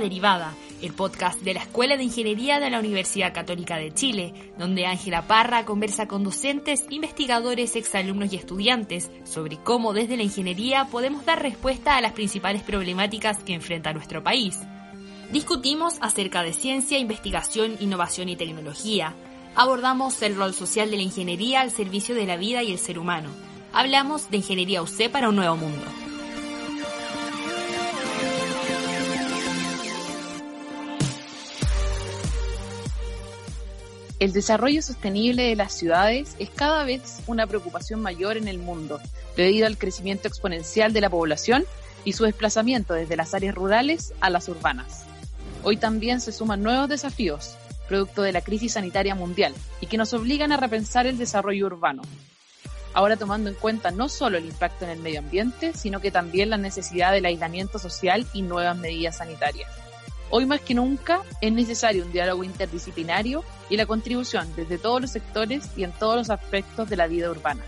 Derivada, el podcast de la Escuela de Ingeniería de la Universidad Católica de Chile, donde Ángela Parra conversa con docentes, investigadores, exalumnos y estudiantes sobre cómo desde la ingeniería podemos dar respuesta a las principales problemáticas que enfrenta nuestro país. Discutimos acerca de ciencia, investigación, innovación y tecnología. Abordamos el rol social de la ingeniería al servicio de la vida y el ser humano. Hablamos de ingeniería UC para un nuevo mundo. El desarrollo sostenible de las ciudades es cada vez una preocupación mayor en el mundo, debido al crecimiento exponencial de la población y su desplazamiento desde las áreas rurales a las urbanas. Hoy también se suman nuevos desafíos, producto de la crisis sanitaria mundial, y que nos obligan a repensar el desarrollo urbano. Ahora tomando en cuenta no solo el impacto en el medio ambiente, sino que también la necesidad del aislamiento social y nuevas medidas sanitarias. Hoy más que nunca es necesario un diálogo interdisciplinario y la contribución desde todos los sectores y en todos los aspectos de la vida urbana.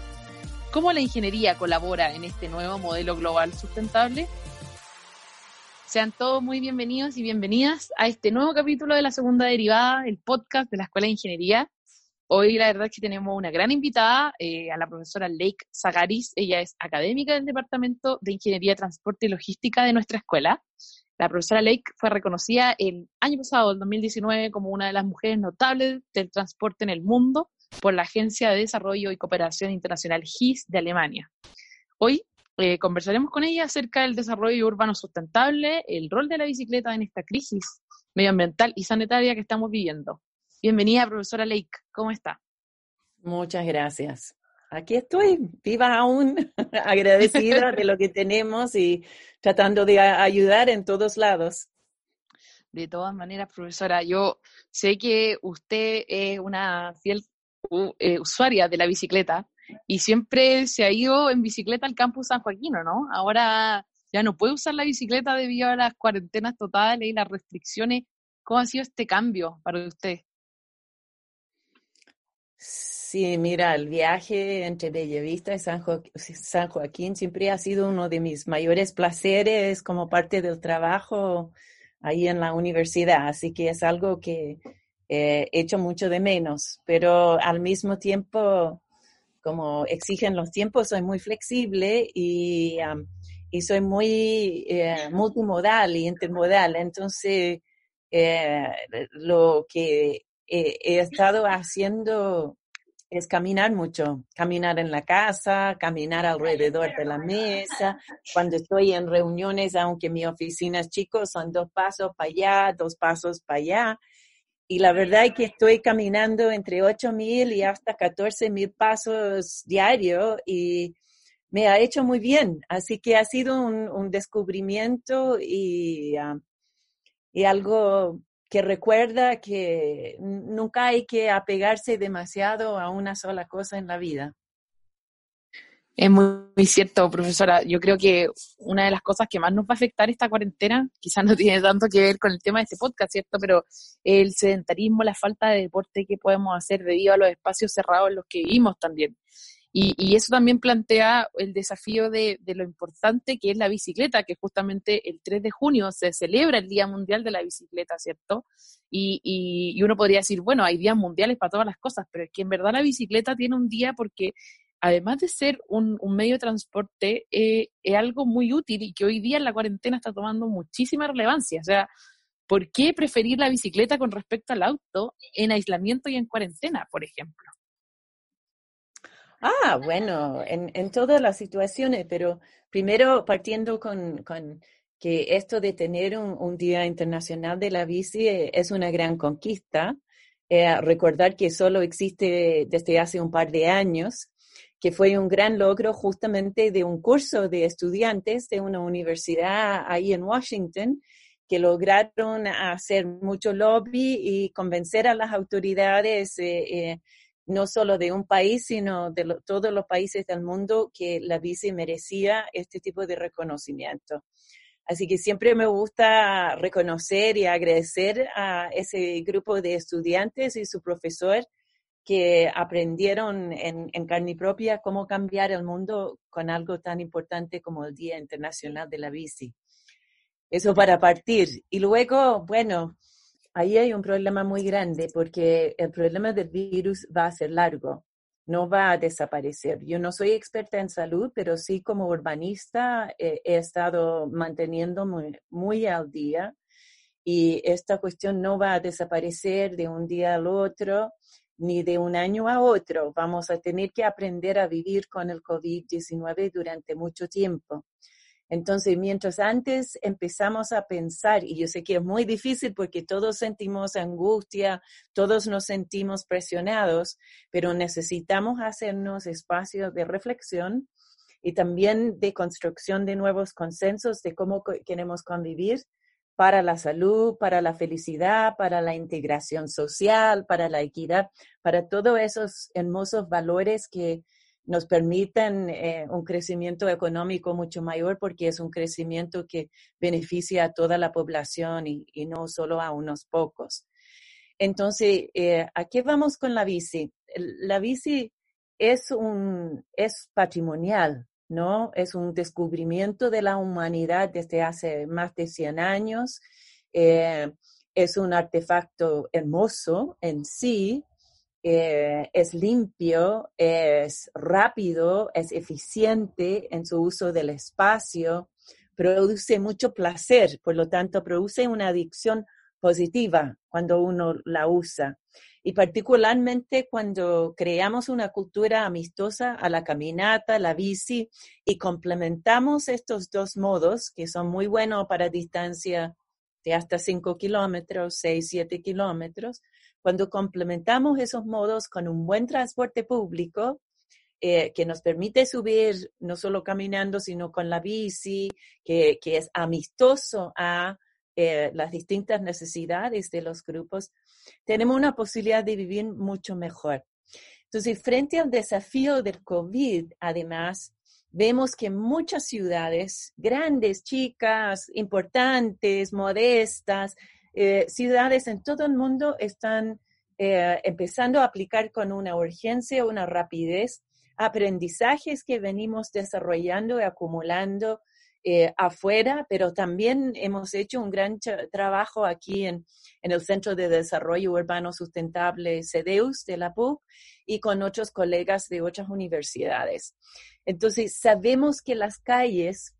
¿Cómo la ingeniería colabora en este nuevo modelo global sustentable? Sean todos muy bienvenidos y bienvenidas a este nuevo capítulo de la segunda derivada, el podcast de la Escuela de Ingeniería. Hoy la verdad es que tenemos una gran invitada, eh, a la profesora Lake Zagaris. Ella es académica del Departamento de Ingeniería, Transporte y Logística de nuestra escuela. La profesora Lake fue reconocida el año pasado, el 2019, como una de las mujeres notables del transporte en el mundo por la Agencia de Desarrollo y Cooperación Internacional GIS de Alemania. Hoy eh, conversaremos con ella acerca del desarrollo urbano sustentable, el rol de la bicicleta en esta crisis medioambiental y sanitaria que estamos viviendo. Bienvenida, profesora Lake. ¿Cómo está? Muchas gracias aquí estoy, viva aún, agradecida de lo que tenemos y tratando de ayudar en todos lados. De todas maneras, profesora, yo sé que usted es una fiel eh, usuaria de la bicicleta y siempre se ha ido en bicicleta al campus San Joaquino, ¿no? Ahora ya no puede usar la bicicleta debido a las cuarentenas totales y las restricciones. ¿Cómo ha sido este cambio para usted? Sí, mira, el viaje entre Bellavista y San, San, Joaquín siempre ha sido uno de mis mayores placeres como parte del trabajo ahí en la universidad, así que es algo que he hecho mucho de menos, pero al mismo tiempo, como exigen los tiempos, soy muy flexible y, y soy muy eh, multimodal y intermodal, entonces eh, lo que he estado haciendo es caminar mucho, caminar en la casa, caminar alrededor de la mesa. Cuando estoy en reuniones, aunque mi oficina es chico, son dos pasos para allá, dos pasos para allá. Y la verdad es que estoy caminando entre 8 mil y hasta 14 mil pasos diarios y me ha hecho muy bien. Así que ha sido un, descubrimiento y, ah, y algo que recuerda que nunca hay que apegarse demasiado a una sola cosa en la vida. Es muy, cierto, profesora. Yo creo que una de las cosas que más nos va a afectar esta cuarentena, quizás no tiene tanto que ver con el tema de este podcast, ¿cierto? Pero el sedentarismo, la falta de deporte que podemos hacer debido a los espacios cerrados en los que vivimos también. Y, eso también plantea el desafío de, lo importante que es la bicicleta, que justamente el 3 de junio se celebra el Día Mundial de la Bicicleta, ¿cierto? Y, uno podría decir, bueno, hay días mundiales para todas las cosas, pero es que en verdad la bicicleta tiene un día porque además de ser un, medio de transporte, eh, es algo muy útil y que hoy día en la cuarentena está tomando muchísima relevancia. O sea, ¿por qué preferir la bicicleta con respecto al auto en aislamiento y en cuarentena, por ejemplo? Ah, bueno, en, en todas las situaciones, pero primero partiendo con, que esto de tener un, Día Internacional de la Bici eh, es una gran conquista. Eh, recordar que solo existe desde hace un par de años, que fue un gran logro justamente de un curso de estudiantes de una universidad ahí en Washington, que lograron hacer mucho lobby y convencer a las autoridades eh, no solo de un país, sino de todos los países del mundo que la bici merecía este tipo de reconocimiento. Así que siempre me gusta reconocer y agradecer a ese grupo de estudiantes y su profesor que aprendieron en, en carne propia cómo cambiar el mundo con algo tan importante como el Día Internacional de la Bici. Eso para partir. Y luego, bueno, ahí hay un problema muy grande porque el problema del virus va a ser largo, no va a desaparecer. Yo no soy experta en salud, pero sí como urbanista eh, he estado manteniendo muy, muy al día y esta cuestión no va a desaparecer de un día al otro ni de un año a otro. Vamos a tener que aprender a vivir con el COVID-19 durante mucho tiempo. Entonces, mientras antes empezamos a pensar, y yo sé que es muy difícil porque todos sentimos angustia, todos nos sentimos presionados, pero necesitamos hacernos espacios de reflexión y también de construcción de nuevos consensos de cómo queremos convivir para la salud, para la felicidad, para la integración social, para la equidad, para todos esos hermosos valores que nos permitan eh, un crecimiento económico mucho mayor porque es un crecimiento que beneficia a toda la población y, no solo a unos pocos. Entonces, eh, ¿a qué vamos con la bici? La bici es, un, es patrimonial, ¿no? Es un descubrimiento de la humanidad desde hace más de 100 años. Eh, es un artefacto hermoso en sí, eh, es limpio, es rápido, es eficiente en su uso del espacio, produce mucho placer, por lo tanto produce una adicción positiva cuando uno la usa. Y particularmente cuando creamos una cultura amistosa a la caminata, la bici, y complementamos estos dos modos que son muy buenos para distancia de hasta 5 kilómetros, 6, 7 kilómetros, cuando complementamos esos modos con un buen transporte público, eh, que nos permite subir no solo caminando, sino con la bici, que, es amistoso a eh, las distintas necesidades de los grupos, tenemos una posibilidad de vivir mucho mejor. Entonces, frente al desafío del COVID, además, vemos que muchas ciudades, grandes, chicas, importantes, modestas, eh, ciudades en todo el mundo están eh, empezando a aplicar con una urgencia, una rapidez, aprendizajes que venimos desarrollando y acumulando eh, afuera, pero también hemos hecho un gran trabajo aquí en, en, el Centro de Desarrollo Urbano Sustentable CEDEUS de la PUC y con otros colegas de otras universidades. Entonces, sabemos que las calles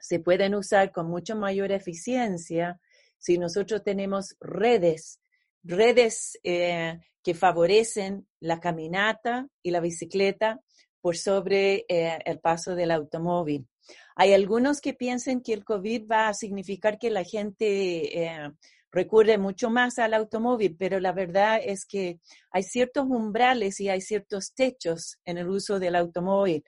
se pueden usar con mucho mayor eficiencia si nosotros tenemos redes, redes eh, que favorecen la caminata y la bicicleta por sobre eh, el paso del automóvil. Hay algunos que piensan que el COVID va a significar que la gente eh, recurre mucho más al automóvil, pero la verdad es que hay ciertos umbrales y hay ciertos techos en el uso del automóvil.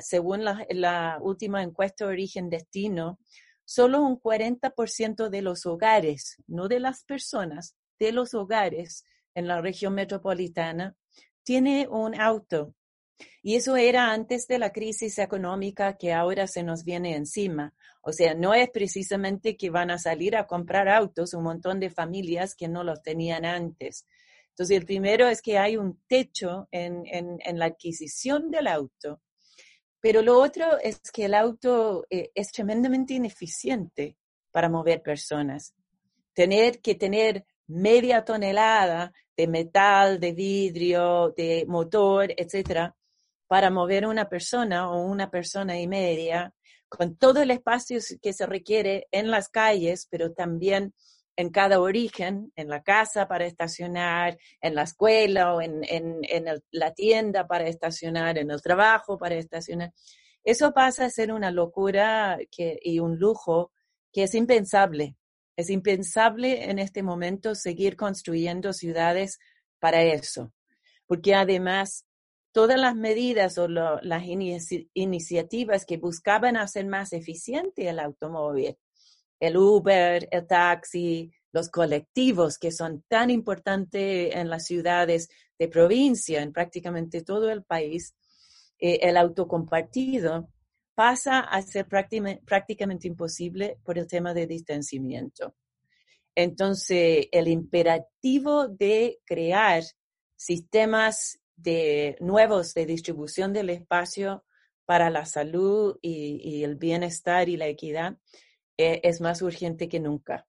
según la, la, última encuesta de origen-destino, solo un 40% de los hogares, no de las personas, de los hogares en la región metropolitana, tiene un auto. Y eso era antes de la crisis económica que ahora se nos viene encima. O sea, no es precisamente que van a salir a comprar autos un montón de familias que no los tenían antes. Entonces, el primero es que hay un techo en, en la adquisición del auto pero lo otro es que el auto eh, es tremendamente ineficiente para mover personas. Tener que tener media tonelada de metal, de vidrio, de motor, etcétera, para mover una persona o una persona y media, con todo el espacio que se requiere en las calles, pero también en cada origen, en la casa para estacionar, en la escuela o en, la tienda para estacionar, en el trabajo para estacionar. Eso pasa a ser una locura y un lujo que es impensable. Es impensable en este momento seguir construyendo ciudades para eso, porque además todas las medidas o las iniciativas que buscaban hacer más eficiente el automóvil, el Uber, el taxi, los colectivos que son tan importantes en las ciudades de provincia, en prácticamente todo el país, eh, el autocompartido pasa a ser prácticamente imposible por el tema de distanciamiento. Entonces, el imperativo de crear sistemas de, nuevos de distribución del espacio para la salud y el bienestar y la equidad eh, es más urgente que nunca.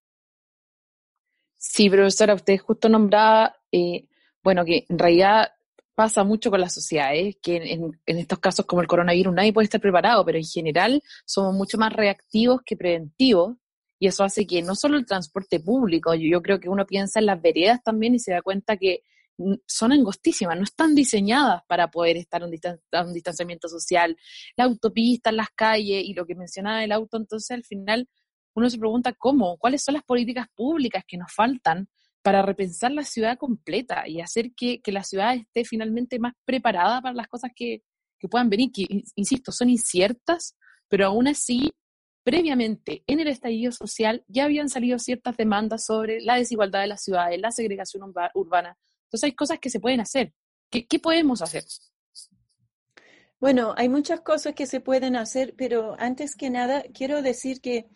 Sí, profesora, usted justo nombraba, eh, bueno, que en realidad pasa mucho con las sociedades, que en, estos casos como el coronavirus nadie puede estar preparado, pero en general somos mucho más reactivos que preventivos y eso hace que no solo el transporte público, yo, creo que uno piensa en las veredas también y se da cuenta que son angostísimas, no están diseñadas para poder estar a un, un distanciamiento social. La autopista, las calles y lo que mencionaba el auto, entonces al final uno se pregunta cómo, cuáles son las políticas públicas que nos faltan para repensar la ciudad completa y hacer que, la ciudad esté finalmente más preparada para las cosas que, que puedan venir, que, insisto, son inciertas, pero aún así previamente en el estallido social ya habían salido ciertas demandas sobre la desigualdad de las ciudades, la segregación urbana. Entonces hay cosas que se pueden hacer. ¿Qué, podemos hacer? Bueno, hay muchas cosas que se pueden hacer, pero antes que nada quiero decir que,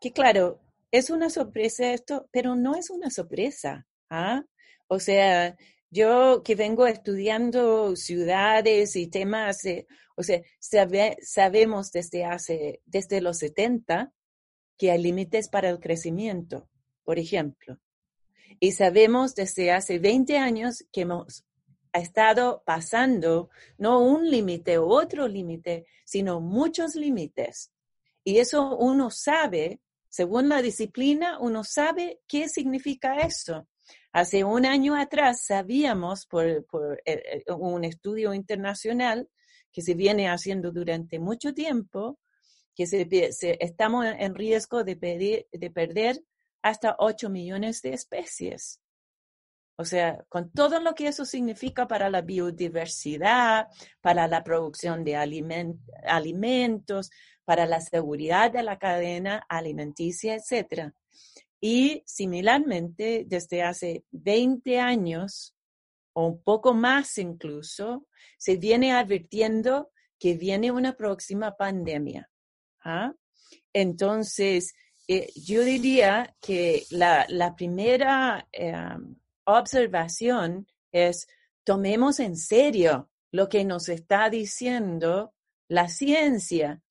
que claro, es una sorpresa esto, pero no es una sorpresa. ¿ah? O sea, yo que vengo estudiando ciudades y temas, o sea, sabemos desde hace, desde los 70 que hay límites para el crecimiento, por ejemplo. Y sabemos desde hace 20 años que hemos estado pasando no un límite o otro límite, sino muchos límites. Y eso uno sabe, según la disciplina, uno sabe qué significa eso. Hace un año atrás sabíamos por, eh, eh, un estudio internacional que se viene haciendo durante mucho tiempo que se, estamos en riesgo de, de perder hasta 8 millones de especies. O sea, con todo lo que eso significa para la biodiversidad, para la producción de alimentos, para la seguridad de la cadena alimenticia, etcétera. Y similarmente, desde hace 20 años, o un poco más incluso, se viene advirtiendo que viene una próxima pandemia. ¿ah? Entonces, eh, yo diría que la, primera em, observación es tomemos en serio lo que nos está diciendo la ciencia.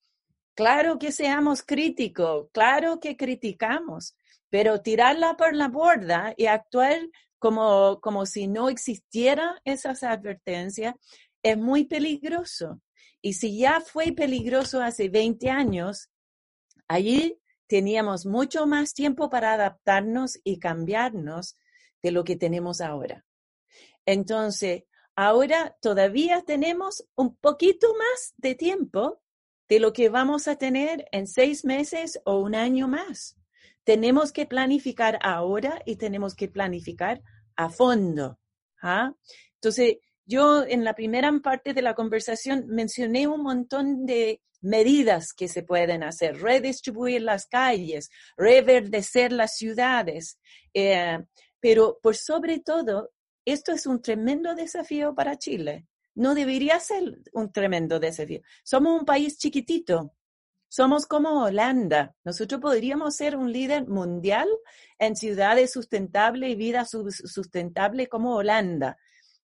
Claro que seamos críticos, claro que criticamos, pero tirarla por la borda y actuar como, como si no existieran esas advertencias es muy peligroso. Y si ya fue peligroso hace 20 años, allí teníamos mucho más tiempo para adaptarnos y cambiarnos de lo que tenemos ahora. Entonces, ahora todavía tenemos un poquito más de tiempo de lo que vamos a tener en seis meses o un año más tenemos que planificar ahora y tenemos que planificar a fondo. ¿ah? Entonces, yo en la primera parte de la conversación mencioné un montón de medidas que se pueden hacer, redistribuir las calles, reverdecer las ciudades, eh, pero por sobre todo, esto es un tremendo desafío para Chile. No debería ser un tremendo desafío. Somos un país chiquitito, somos como Holanda. Nosotros podríamos ser un líder mundial en ciudades sustentables y vida sustentable como Holanda.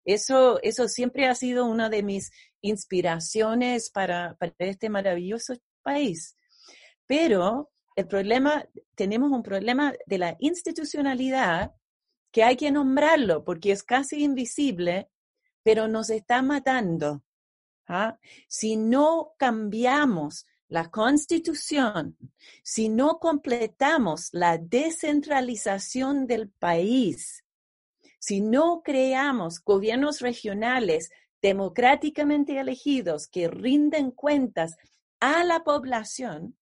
Eso, eso siempre ha sido una de mis inspiraciones para, para este maravilloso país. Pero el problema, tenemos un problema de la institucionalidad que hay que nombrarlo porque es casi invisible, pero nos está matando. ¿ah? Si no cambiamos la constitución, si no completamos la descentralización del país, si no creamos gobiernos regionales democráticamente elegidos que rinden cuentas a la población,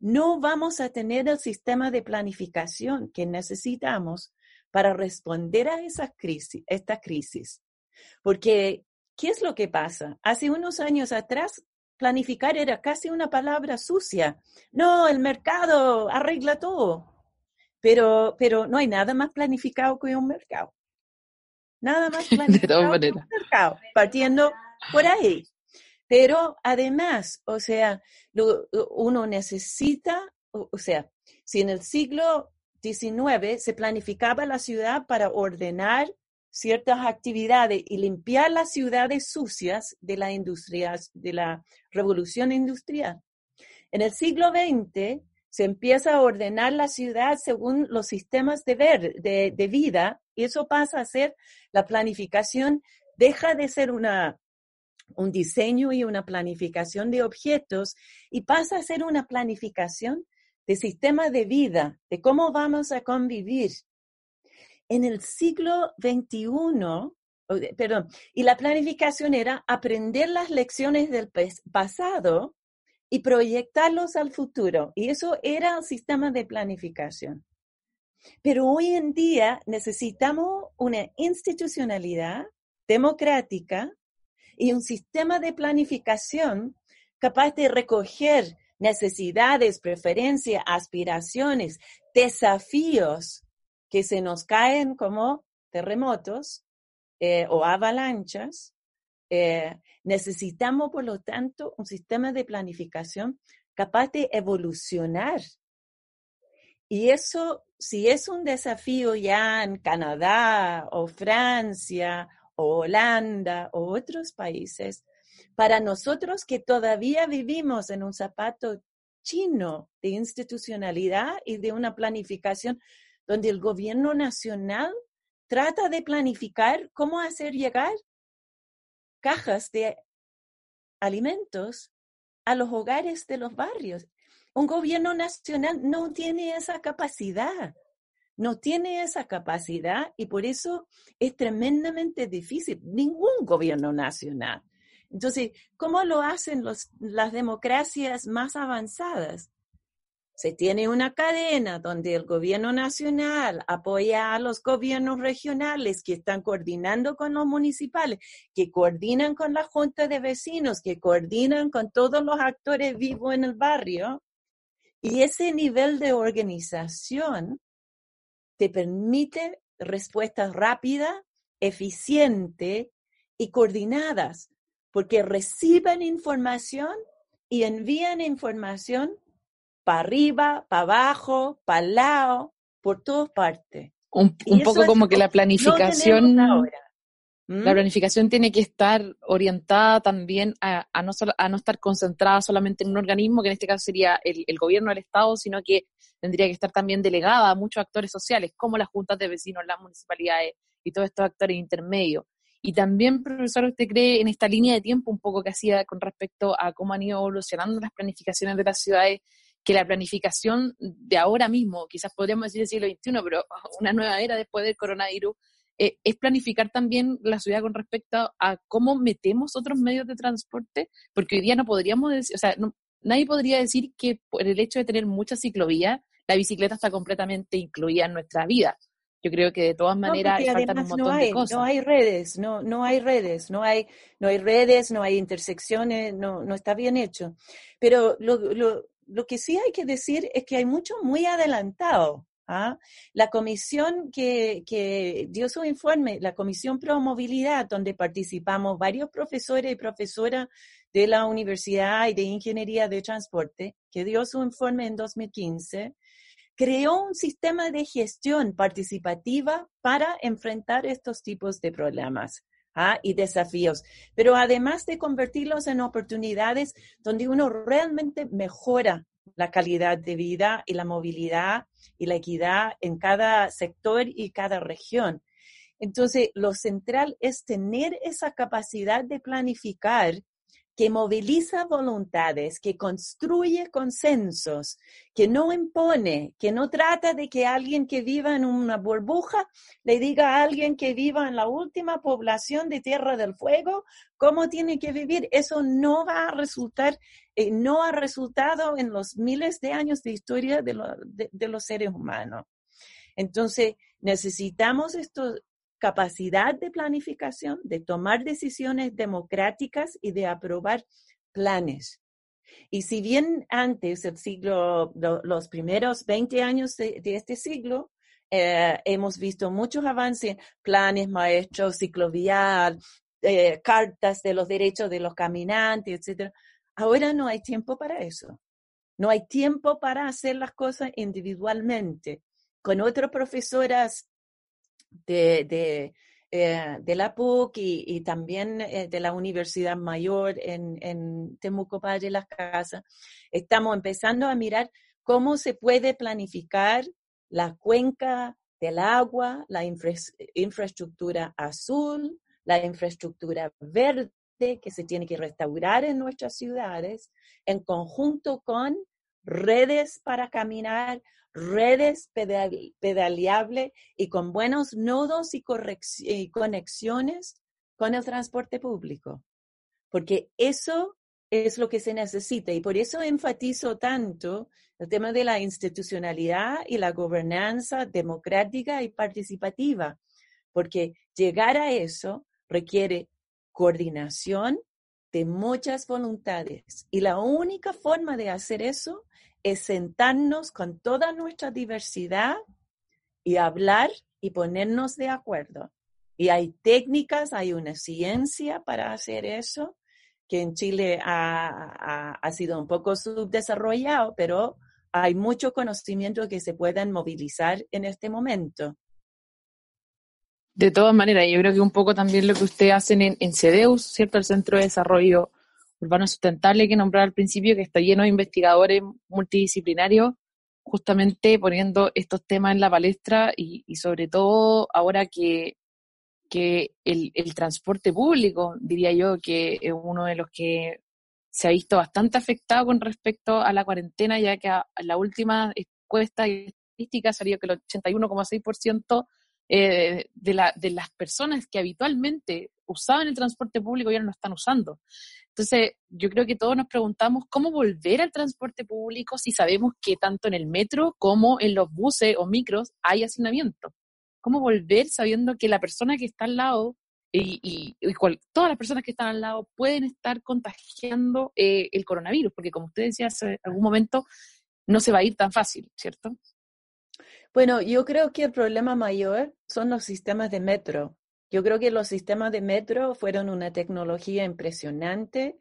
no vamos a tener el sistema de planificación que necesitamos para responder a crisis, esta crisis. Porque, ¿qué es lo que pasa? Hace unos años atrás planificar era casi una palabra sucia. No, el mercado arregla todo. Pero, pero no hay nada más planificado que un mercado. Nada más planificado mercado, partiendo por ahí. Pero además, o sea, uno necesita, o sea, si en el siglo XIX se planificaba la ciudad para ordenar ciertas actividades y limpiar las ciudades sucias de la industria, de la revolución industrial. En el siglo XX se empieza a ordenar la ciudad según los sistemas de, ver, de, de vida y eso pasa a ser la planificación, deja de ser una, un diseño y una planificación de objetos y pasa a ser una planificación de sistema de vida, de cómo vamos a convivir. En el siglo XXI, perdón, y la planificación era aprender las lecciones del pasado y proyectarlos al futuro. Y eso era el sistema de planificación. Pero hoy en día necesitamos una institucionalidad democrática y un sistema de planificación capaz de recoger necesidades, preferencias, aspiraciones, desafíos que se nos caen como terremotos eh, o avalanchas eh, necesitamos, por lo tanto, un sistema de planificación capaz de evolucionar. Y eso, si es un desafío ya en Canadá o Francia o Holanda o otros países, para nosotros que todavía vivimos en un zapato chino de institucionalidad y de una planificación donde el gobierno nacional trata de planificar cómo hacer llegar cajas de alimentos a los hogares de los barrios. Un gobierno nacional no tiene esa capacidad, no tiene esa capacidad y por eso es tremendamente difícil. Ningún gobierno nacional. Entonces, ¿cómo lo hacen las democracias más avanzadas? Se tiene una cadena donde el gobierno nacional apoya a los gobiernos regionales que están coordinando con los municipales, que coordinan con la junta de vecinos, que coordinan con todos los actores vivos en el barrio. Y ese nivel de organización te permite respuestas rápidas, eficientes y coordinadas, porque reciben información y envían información para arriba, para abajo, para el lado, por todas partes. Un, poco como que la planificación, la planificación tiene que estar orientada también a, no a no estar concentrada solamente en un organismo, que en este caso sería el, el gobierno del Estado, sino que tendría que estar también delegada a muchos actores sociales, como las juntas de vecinos, las municipalidades y todos estos actores intermedios. Y también, profesor, ¿usted cree en esta línea de tiempo un poco que hacía con respecto a cómo han ido evolucionando las planificaciones de las ciudades que la planificación de ahora mismo, quizás podríamos decir el siglo XXI, pero una nueva era después del coronavirus, eh, es planificar también la ciudad con respecto a cómo metemos otros medios de transporte, porque hoy día no podríamos decir, o sea, nadie podría decir que por el hecho de tener muchas ciclovías, la bicicleta está completamente incluida en nuestra vida. Yo creo que de todas maneras no, faltan un montón hay, de cosas. No hay redes, no, no hay redes, no hay, no hay redes, no hay intersecciones, no, no está bien hecho. Pero lo, lo, lo que sí hay que decir es que hay mucho muy adelantado. ¿ah? La comisión que, que, dio su informe, la Comisión Pro Movilidad, donde participamos varios profesores y profesoras de la Universidad y de Ingeniería de Transporte, que dio su informe en 2015, creó un sistema de gestión participativa para enfrentar estos tipos de problemas. ¿Ah? y desafíos, pero además de convertirlos en oportunidades donde uno realmente mejora la calidad de vida y la movilidad y la equidad en cada sector y cada región. Entonces, lo central es tener esa capacidad de planificar que moviliza voluntades, que construye consensos, que no impone, que no trata de que alguien que viva en una burbuja le diga a alguien que viva en la última población de Tierra del Fuego cómo tiene que vivir. Eso no va a resultar, eh, no ha resultado en los miles de años de historia de, de los seres humanos. Entonces, necesitamos estos capacidad de planificación, de tomar decisiones democráticas y de aprobar planes. Y si bien antes, el siglo, los primeros 20 años de, este siglo, eh, hemos visto muchos avances, planes maestros, ciclovial, eh, cartas de los derechos de los caminantes, etc. Ahora no hay tiempo para eso. No hay tiempo para hacer las cosas individualmente. Con otras profesoras de, de, eh, de la PUC y, también eh, de la Universidad Mayor en, en Temuco Padre Las Casas, estamos empezando a mirar cómo se puede planificar la cuenca del agua, la infraestructura azul, la infraestructura verde que se tiene que restaurar en nuestras ciudades, en conjunto con redes para caminar, redes pedaleables y con buenos nodos y, y conexiones con el transporte público. Porque eso es lo que se necesita y por eso enfatizo tanto el tema de la institucionalidad y la gobernanza democrática y participativa, porque llegar a eso requiere coordinación de muchas voluntades y la única forma de hacer eso es sentarnos con toda nuestra diversidad y hablar y ponernos de acuerdo. Y hay técnicas, hay una ciencia para hacer eso, que en Chile ha, sido un poco subdesarrollado, pero hay mucho conocimiento que se pueden movilizar en este momento. De todas maneras, yo creo que un poco también lo que ustedes hacen en, en CEDEUS, ¿cierto? El Centro de Desarrollo Urbano Sustentable que nombrar al principio, que está lleno de investigadores multidisciplinarios, justamente poniendo estos temas en la palestra y, sobre todo ahora que, que el, el, transporte público, diría yo, que es uno de los que se ha visto bastante afectado con respecto a la cuarentena, ya que a, la última encuesta estadística salió que el 81,6% eh, de, la, de las personas que habitualmente usaban el transporte público ya no lo están usando. Entonces, yo creo que todos nos preguntamos cómo volver al transporte público si sabemos que tanto en el metro como en los buses o micros hay hacinamiento. ¿Cómo volver sabiendo que la persona que está al lado y, todas las personas que están al lado pueden estar contagiando eh, el coronavirus? Porque como usted decía hace algún momento, no se va a ir tan fácil, ¿cierto? Bueno, yo creo que el problema mayor son los sistemas de metro. Yo creo que los sistemas de metro fueron una tecnología impresionante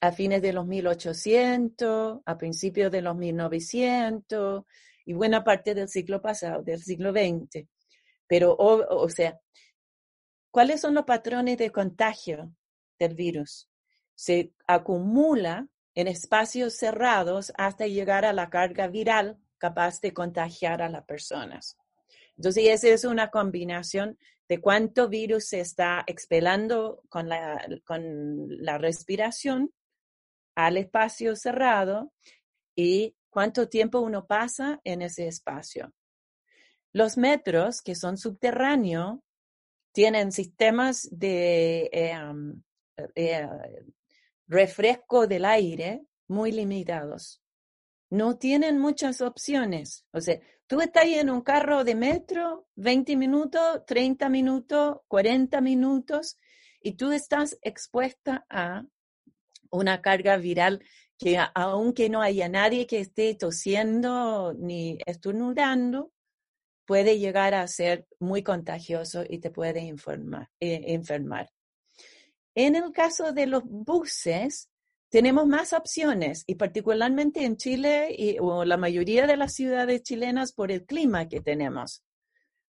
a fines de los 1800, a principios de los 1900 y buena parte del siglo pasado, del siglo XX. Pero, o, o sea, ¿cuáles son los patrones de contagio del virus? Se acumula en espacios cerrados hasta llegar a la carga viral capaz de contagiar a las personas. Entonces, esa es una combinación de cuánto virus se está expelando con la, respiración al espacio cerrado y cuánto tiempo uno pasa en ese espacio. Los metros, que son subterráneos, tienen sistemas de em, eh, refresco del aire muy limitados no tienen muchas opciones. O sea, tú estás en un carro de metro, 20 minutos, 30 minutos, 40 minutos, y tú estás expuesta a una carga viral que aunque no haya nadie que esté tosiendo ni estornudando, puede llegar a ser muy contagioso y te puede eh, enfermar. En el caso de los buses, tenemos más opciones y particularmente en Chile y, o la mayoría de las ciudades chilenas por el clima que tenemos.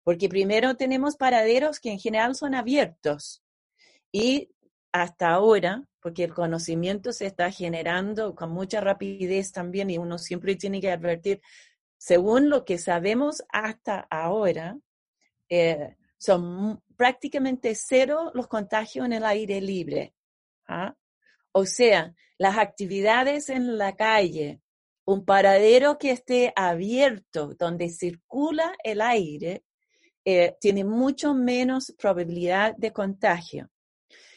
Porque primero tenemos paraderos que en general son abiertos y hasta ahora, porque el conocimiento se está generando con mucha rapidez también y uno siempre tiene que advertir, según lo que sabemos hasta ahora, eh, son prácticamente cero los contagios en el aire libre. ¿ah? O sea, las actividades en la calle, un paradero que esté abierto, donde circula el aire, eh, tiene mucho menos probabilidad de contagio.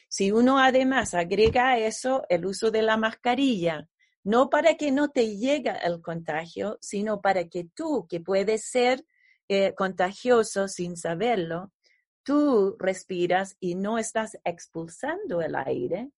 Si uno además agrega a eso el uso de la mascarilla, no para que no te llegue el contagio, sino para que tú, que puedes ser eh, contagioso sin saberlo, tú respiras y no estás expulsando el aire,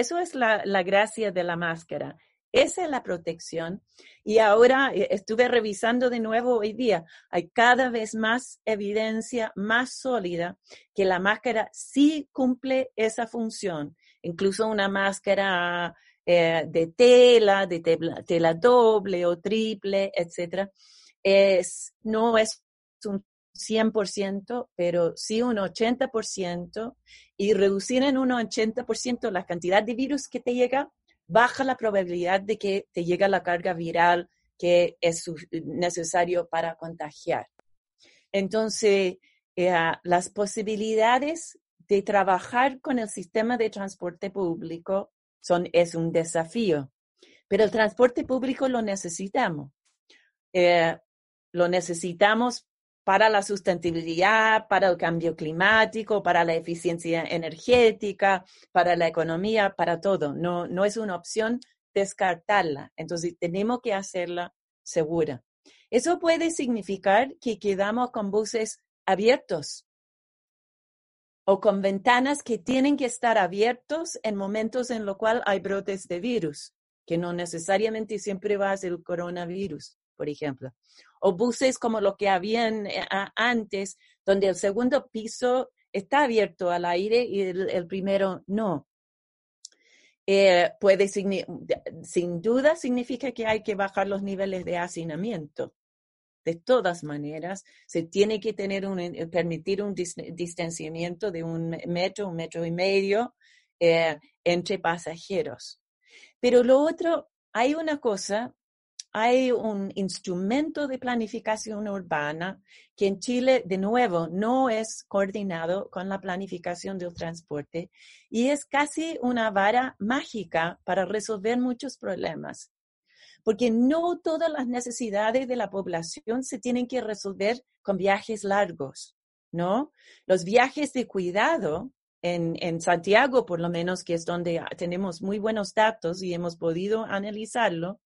eso es la, gracia de la máscara. Esa es la protección. Y ahora eh, estuve revisando de nuevo hoy día. Hay cada vez más evidencia más sólida que la máscara sí cumple esa función. Incluso una máscara eh, de tela, de tela, doble o triple, etcétera, es, no es un 100%, pero sí un 80%, y reducir en un 80% la cantidad de virus que te llega, baja la probabilidad de que te llegue la carga viral que es necesario para contagiar. Entonces, eh, las posibilidades de trabajar con el sistema de transporte público son, es un desafío, pero el transporte público lo necesitamos. Eh, lo necesitamos para la sustentabilidad, para el cambio climático, para la eficiencia energética, para la economía, para todo. No, no es una opción descartarla. Entonces, tenemos que hacerla segura. Eso puede significar que quedamos con buses abiertos o con ventanas que tienen que estar abiertos en momentos en los cuales hay brotes de virus, que no necesariamente siempre va a ser el coronavirus, por ejemplo. O buses como lo que habían eh, antes, donde el segundo piso está abierto al aire y el, primero no. Eh, puede, sin duda, significa que hay que bajar los niveles de hacinamiento de todas maneras, se tiene que tener un, eh, permitir un distanciamiento de un metro, un metro y medio entre pasajeros. Pero lo otro, hay una cosa, hay un instrumento de planificación urbana que en Chile, de nuevo, no es coordinado con la planificación del transporte y es casi una vara mágica para resolver muchos problemas porque no todas las necesidades de la población se tienen que resolver con viajes largos, ¿no? Los viajes de cuidado en, en, Santiago, por lo menos, que es donde tenemos muy buenos datos y hemos podido analizarlo,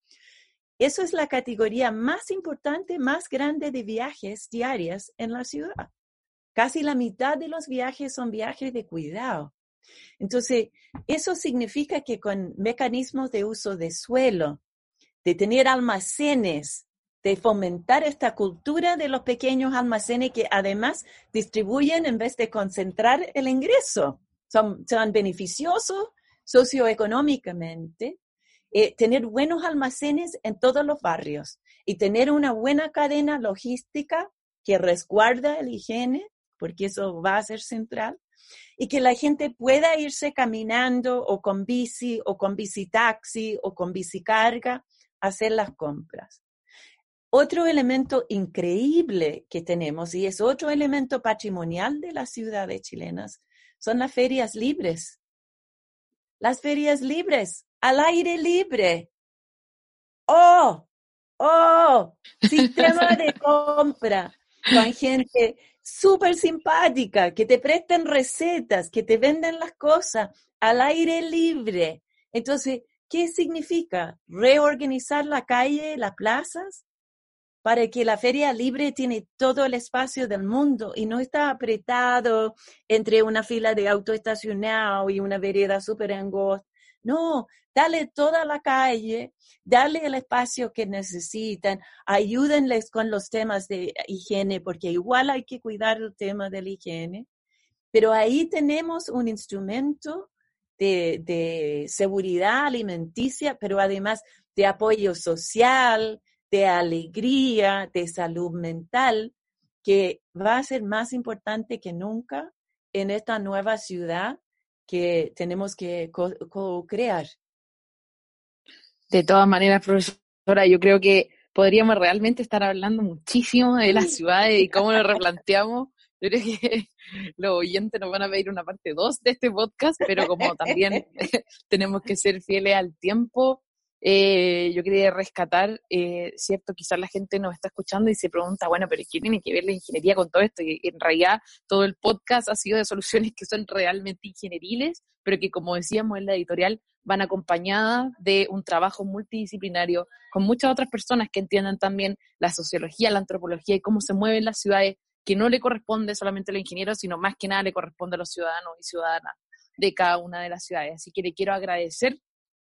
eso es la categoría más importante, más grande de viajes diarias en la ciudad. Casi la mitad de los viajes son viajes de cuidado. Entonces, eso significa que con mecanismos de uso de suelo, de tener almacenes, de fomentar esta cultura de los pequeños almacenes que además distribuyen en vez de concentrar el ingreso. Son, son beneficiosos socioeconómicamente. Eh, tener buenos almacenes en todos los barrios y tener una buena cadena logística que resguarda el higiene, porque eso va a ser central, y que la gente pueda irse caminando o con bici o con bici taxi o con bicicarga hacer las compras. Otro elemento increíble que tenemos, y es otro elemento patrimonial de las ciudades chilenas, son las ferias libres. Las ferias libres, al aire libre. ¡Oh! ¡Oh! Sistema de compra con gente súper simpática, que te presten recetas, que te venden las cosas al aire libre. Entonces, ¿Qué significa? Reorganizar la calle, las plazas, para que la feria libre tiene todo el espacio del mundo y no está apretado entre una fila de auto estacionado y una vereda súper angosta. No, dale toda la calle, dale el espacio que necesitan, ayúdenles con los temas de higiene, porque igual hay que cuidar el tema de la higiene. Pero ahí tenemos un instrumento de, seguridad alimenticia, pero además de apoyo social, de alegría, de salud mental, que va a ser más importante que nunca en esta nueva ciudad que tenemos que co-crear. de todas maneras, profesora, yo creo que podríamos realmente estar hablando muchísimo de las ciudades y cómo lo replanteamos yo creo que los oyentes nos van a pedir una parte 2 de este podcast, pero como también tenemos que ser fieles al tiempo, eh, yo quería rescatar, eh, cierto, quizás la gente nos está escuchando y se pregunta, bueno, pero ¿qué tiene que ver la ingeniería con todo esto? Y en realidad todo el podcast ha sido de soluciones que son realmente ingenieriles, pero que como decíamos en la editorial, van acompañadas de un trabajo multidisciplinario con muchas otras personas que entiendan también la sociología, la antropología y cómo se mueven las ciudades que no le corresponde solamente al ingeniero, sino más que nada le corresponde a los ciudadanos y ciudadanas de cada una de las ciudades. Así que le quiero agradecer.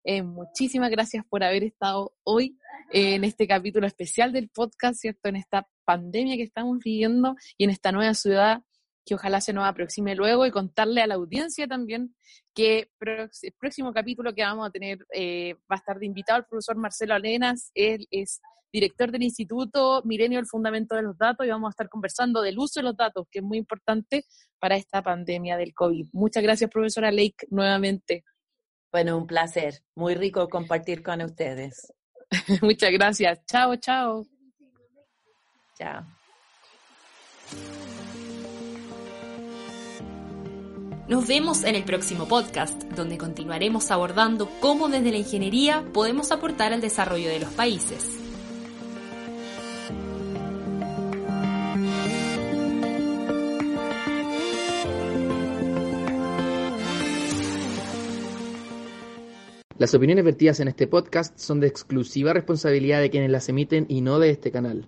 Eh, muchísimas gracias por haber estado hoy en este capítulo especial del podcast, ¿cierto? En esta pandemia que estamos viviendo y en esta nueva ciudad que ojalá se nos aproxime luego y contarle a la audiencia también que el próximo capítulo que vamos a tener eh, va a estar de invitado el profesor Marcelo Alenas. Él es director del Instituto Milenio el Fundamento de los Datos y vamos a estar conversando del uso de los datos, que es muy importante para esta pandemia del COVID. Muchas gracias, profesora Lake, nuevamente. Bueno, un placer. Muy rico compartir con ustedes. Muchas gracias. Chao, chao. Chao. Nos vemos en el próximo podcast, donde continuaremos abordando cómo desde la ingeniería podemos aportar al desarrollo de los países. Las opiniones vertidas en este podcast son de exclusiva responsabilidad de quienes las emiten y no de este canal.